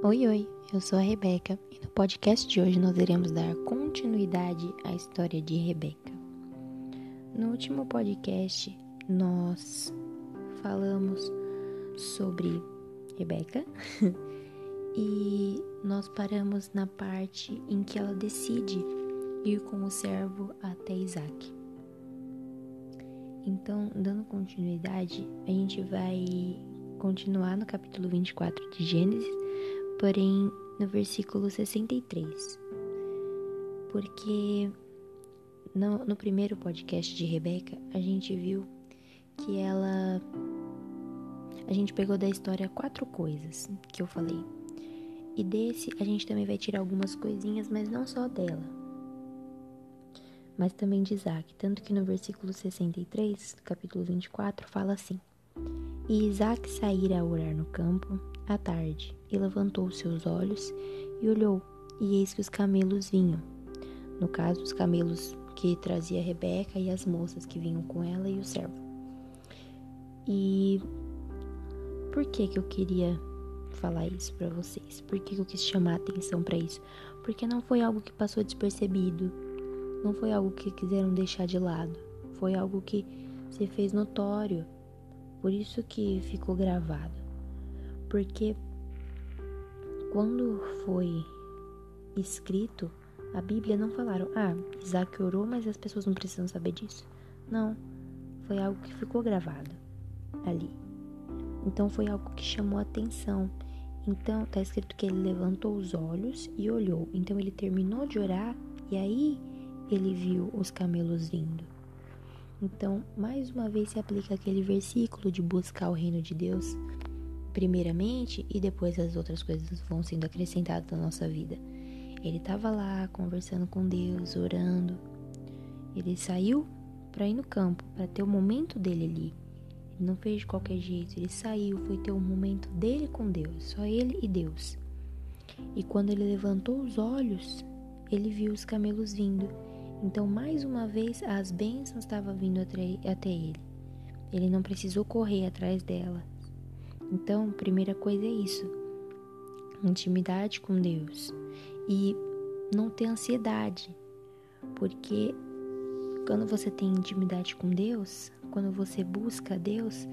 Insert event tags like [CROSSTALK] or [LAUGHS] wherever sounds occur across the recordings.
Oi, oi, eu sou a Rebeca e no podcast de hoje nós iremos dar continuidade à história de Rebeca. No último podcast nós falamos sobre Rebeca [LAUGHS] e nós paramos na parte em que ela decide ir com o servo até Isaac. Então, dando continuidade, a gente vai continuar no capítulo 24 de Gênesis, porém no versículo 63. Porque no, no primeiro podcast de Rebeca, a gente viu que ela. A gente pegou da história quatro coisas que eu falei. E desse a gente também vai tirar algumas coisinhas, mas não só dela, mas também de Isaac. Tanto que no versículo 63, capítulo 24, fala assim: e Isaac saíra a orar no campo à tarde, e levantou seus olhos e olhou, e eis que os camelos vinham. No caso, os camelos que trazia Rebeca e as moças que vinham com ela e o servo. E por que que eu queria falar isso para vocês? Por que, que eu quis chamar a atenção para isso? Porque não foi algo que passou despercebido, não foi algo que quiseram deixar de lado, foi algo que se fez notório por isso que ficou gravado. Porque quando foi escrito, a Bíblia não falaram, ah, Isaac orou, mas as pessoas não precisam saber disso. Não, foi algo que ficou gravado ali. Então foi algo que chamou atenção. Então está escrito que ele levantou os olhos e olhou. Então ele terminou de orar e aí ele viu os camelos vindo. Então, mais uma vez se aplica aquele versículo de buscar o reino de Deus primeiramente e depois as outras coisas vão sendo acrescentadas na nossa vida. Ele estava lá conversando com Deus, orando. Ele saiu para ir no campo, para ter o momento dele ali. Ele não fez de qualquer jeito, ele saiu, foi ter o momento dele com Deus, só ele e Deus. E quando ele levantou os olhos, ele viu os camelos vindo então, mais uma vez, as bênçãos estavam vindo até ele. Ele não precisou correr atrás dela. Então, primeira coisa é isso: intimidade com Deus. E não ter ansiedade. Porque quando você tem intimidade com Deus, quando você busca Deus,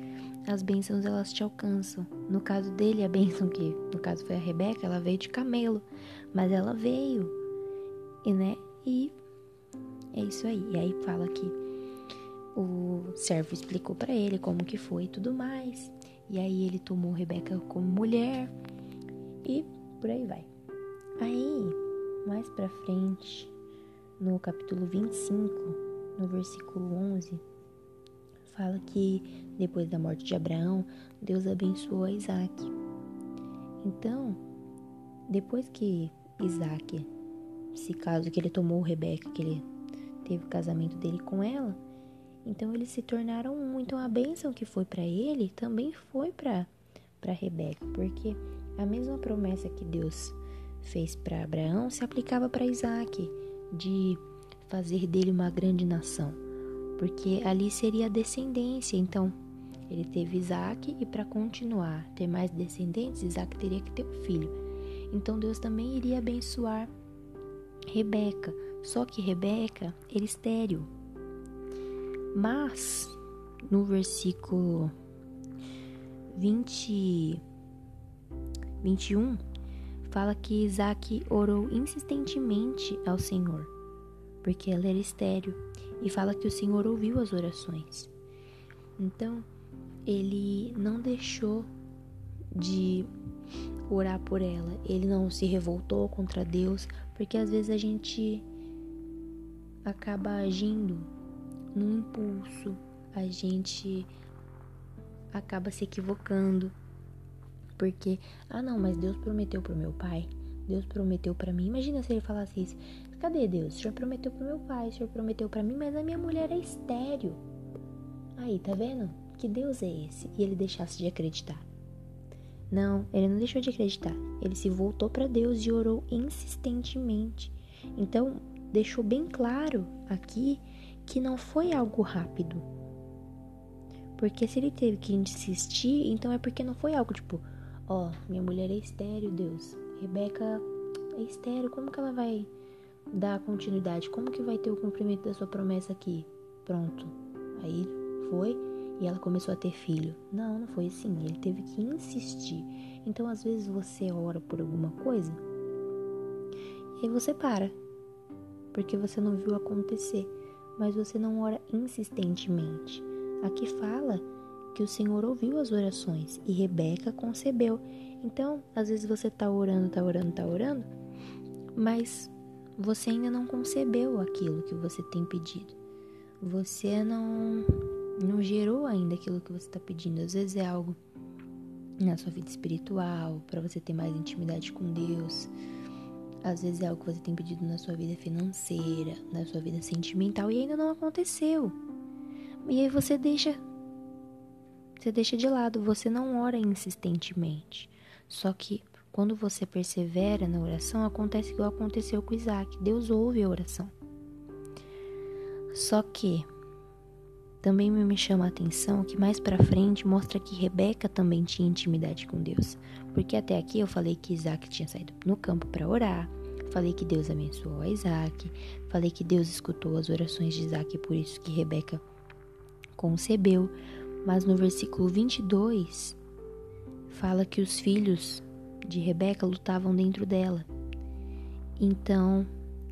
as bênçãos elas te alcançam. No caso dele, a bênção que, no caso foi a Rebeca, ela veio de camelo, mas ela veio, e né? E é isso aí. E aí fala que o servo explicou para ele como que foi e tudo mais. E aí ele tomou Rebeca como mulher e por aí vai. Aí, mais para frente, no capítulo 25, no versículo 11, fala que depois da morte de Abraão, Deus abençoou Isaac. Então, depois que Isaac, se caso que ele tomou Rebeca, que ele teve o casamento dele com ela, então eles se tornaram um. Então a bênção que foi para ele também foi para para Rebeca, porque a mesma promessa que Deus fez para Abraão se aplicava para Isaac, de fazer dele uma grande nação, porque ali seria a descendência. Então ele teve Isaac e para continuar ter mais descendentes, Isaac teria que ter um filho. Então Deus também iria abençoar Rebeca, só que Rebeca era estéril. Mas no versículo 20, 21 fala que Isaac orou insistentemente ao Senhor, porque ela era estéril, e fala que o Senhor ouviu as orações. Então, ele não deixou de orar por ela, ele não se revoltou contra Deus, porque às vezes a gente acaba agindo num impulso, a gente acaba se equivocando. Porque, ah não, mas Deus prometeu pro meu pai, Deus prometeu para mim. Imagina se ele falasse isso. Cadê Deus? O senhor prometeu pro meu pai, o senhor prometeu para mim, mas a minha mulher é estéreo. Aí, tá vendo? Que Deus é esse? E ele deixasse de acreditar. Não, ele não deixou de acreditar. Ele se voltou para Deus e orou insistentemente. Então, deixou bem claro aqui que não foi algo rápido. Porque se ele teve que insistir, então é porque não foi algo tipo, Ó, oh, minha mulher é estéreo, Deus. Rebeca é estéreo, como que ela vai dar continuidade? Como que vai ter o cumprimento da sua promessa aqui? Pronto. Aí foi e ela começou a ter filho. Não, não foi assim. Ele teve que insistir. Então, às vezes você ora por alguma coisa e aí você para, porque você não viu acontecer, mas você não ora insistentemente. Aqui fala que o Senhor ouviu as orações e Rebeca concebeu. Então, às vezes você tá orando, tá orando, tá orando, mas você ainda não concebeu aquilo que você tem pedido. Você não não gerou ainda aquilo que você está pedindo. Às vezes é algo na sua vida espiritual, para você ter mais intimidade com Deus. Às vezes é algo que você tem pedido na sua vida financeira, na sua vida sentimental e ainda não aconteceu. E aí você deixa você deixa de lado, você não ora insistentemente. Só que quando você persevera na oração, acontece igual aconteceu com Isaac. Deus ouve a oração. Só que também me chama a atenção que mais para frente mostra que Rebeca também tinha intimidade com Deus, porque até aqui eu falei que Isaac tinha saído no campo para orar, falei que Deus abençoou a Isaac, falei que Deus escutou as orações de Isaac, por isso que Rebeca concebeu, mas no versículo 22 fala que os filhos de Rebeca lutavam dentro dela. Então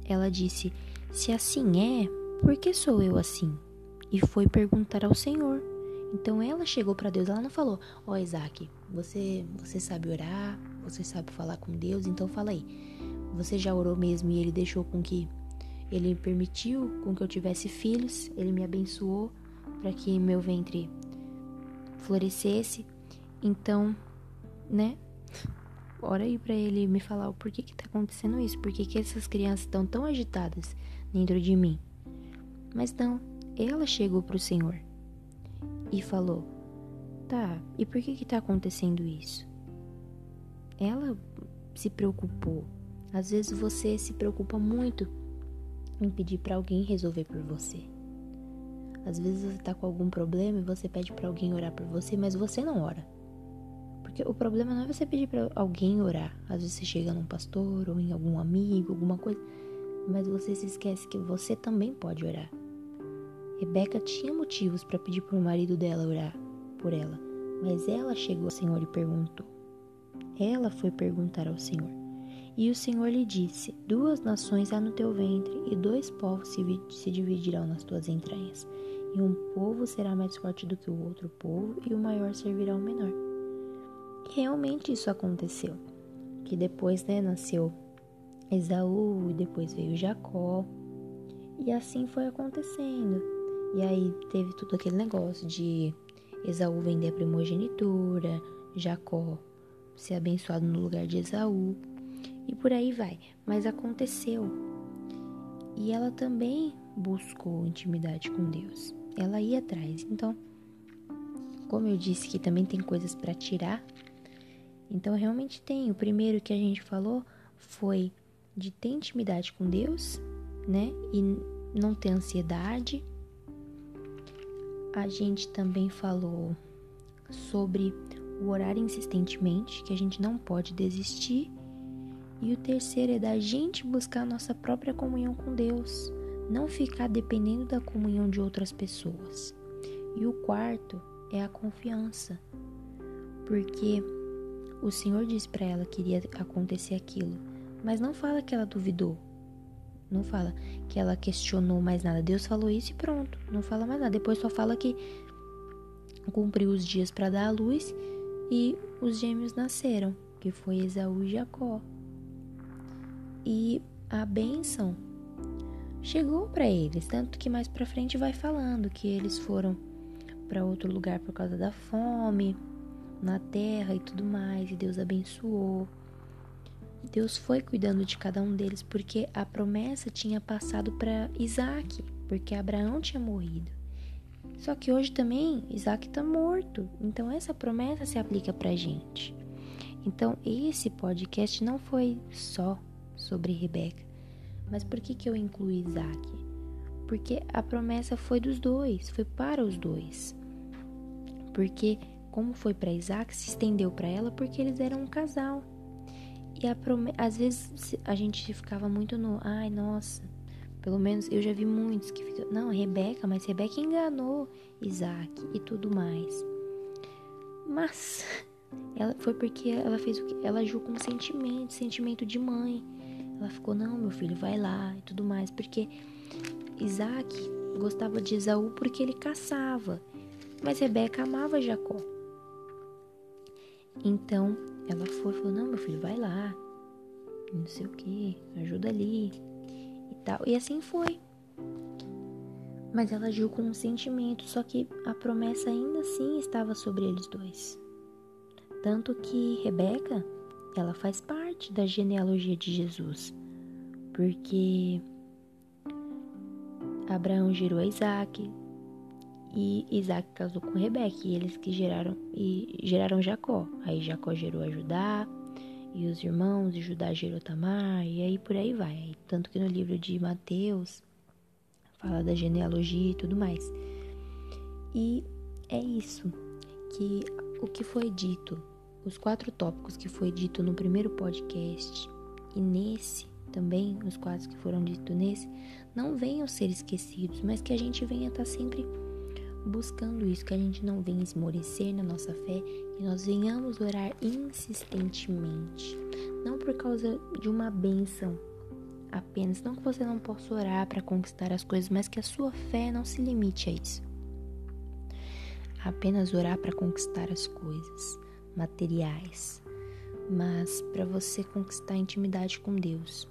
ela disse: Se assim é, por que sou eu assim? e foi perguntar ao Senhor. Então ela chegou para Deus, ela não falou: "Ó oh, Isaac, você você sabe orar, você sabe falar com Deus, então fala aí. Você já orou mesmo e ele deixou com que ele permitiu com que eu tivesse filhos, ele me abençoou para que meu ventre florescesse. Então, né? Ora aí para ele me falar o porquê que tá acontecendo isso, por que essas crianças estão tão agitadas dentro de mim. Mas não, ela chegou para o Senhor e falou: Tá, e por que que tá acontecendo isso? Ela se preocupou. Às vezes você se preocupa muito em pedir para alguém resolver por você. Às vezes você tá com algum problema e você pede para alguém orar por você, mas você não ora. Porque o problema não é você pedir para alguém orar. Às vezes você chega num pastor ou em algum amigo, alguma coisa, mas você se esquece que você também pode orar. Rebeca tinha motivos para pedir para o marido dela orar por ela, mas ela chegou ao Senhor e perguntou. Ela foi perguntar ao Senhor. E o Senhor lhe disse: Duas nações há no teu ventre, e dois povos se, se dividirão nas tuas entranhas. E um povo será mais forte do que o outro povo, e o maior servirá ao menor. E realmente isso aconteceu. Que depois né, nasceu Esaú, e depois veio Jacó. E assim foi acontecendo. E aí teve tudo aquele negócio de Esaú vender a primogenitura, Jacó ser abençoado no lugar de Esaú, e por aí vai. Mas aconteceu. E ela também buscou intimidade com Deus. Ela ia atrás. Então, como eu disse que também tem coisas para tirar, então realmente tem. O primeiro que a gente falou foi de ter intimidade com Deus, né? E não ter ansiedade, a gente também falou sobre o orar insistentemente, que a gente não pode desistir. E o terceiro é da gente buscar a nossa própria comunhão com Deus, não ficar dependendo da comunhão de outras pessoas. E o quarto é a confiança, porque o Senhor disse para ela que iria acontecer aquilo, mas não fala que ela duvidou, não fala que ela questionou mais nada. Deus falou isso e pronto. Não fala mais nada. Depois só fala que cumpriu os dias para dar a luz e os gêmeos nasceram, que foi Esaú e Jacó. E a bênção chegou para eles, tanto que mais para frente vai falando que eles foram para outro lugar por causa da fome na terra e tudo mais, e Deus abençoou. Deus foi cuidando de cada um deles porque a promessa tinha passado para Isaac, porque Abraão tinha morrido. Só que hoje também Isaac está morto, então essa promessa se aplica para gente. Então esse podcast não foi só sobre Rebeca, mas por que, que eu incluí Isaac? Porque a promessa foi dos dois, foi para os dois. Porque como foi para Isaac, se estendeu para ela porque eles eram um casal. E a às vezes a gente ficava muito no, ai, nossa, pelo menos eu já vi muitos que ficam, não, Rebeca, mas Rebeca enganou Isaac e tudo mais. Mas [LAUGHS] ela foi porque ela fez o que? Ela agiu com sentimento, sentimento de mãe. Ela ficou, não, meu filho, vai lá e tudo mais, porque Isaac gostava de Esaú porque ele caçava, mas Rebeca amava Jacó. Então ela foi falou: Não, meu filho, vai lá, não sei o que, ajuda ali e tal. E assim foi. Mas ela agiu com um sentimento, só que a promessa ainda assim estava sobre eles dois. Tanto que Rebeca, ela faz parte da genealogia de Jesus, porque Abraão gerou Isaac e Isaac casou com Rebeca e eles que geraram e geraram Jacó. Aí Jacó gerou a Judá e os irmãos e Judá gerou Tamar e aí por aí vai. Tanto que no livro de Mateus fala da genealogia e tudo mais. E é isso que o que foi dito os quatro tópicos que foi dito no primeiro podcast e nesse também, os quatro que foram ditos nesse, não venham ser esquecidos, mas que a gente venha estar tá sempre buscando isso, que a gente não venha esmorecer na nossa fé, que nós venhamos orar insistentemente, não por causa de uma bênção apenas, não que você não possa orar para conquistar as coisas, mas que a sua fé não se limite a isso. Apenas orar para conquistar as coisas materiais, mas para você conquistar intimidade com Deus,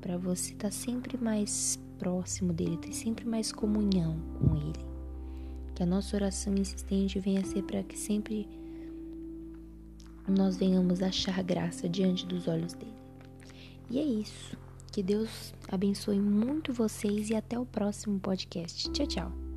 para você estar tá sempre mais próximo dele, ter sempre mais comunhão com ele. Que a nossa oração insistente venha a ser para que sempre nós venhamos achar graça diante dos olhos dele. E é isso. Que Deus abençoe muito vocês e até o próximo podcast. Tchau, tchau.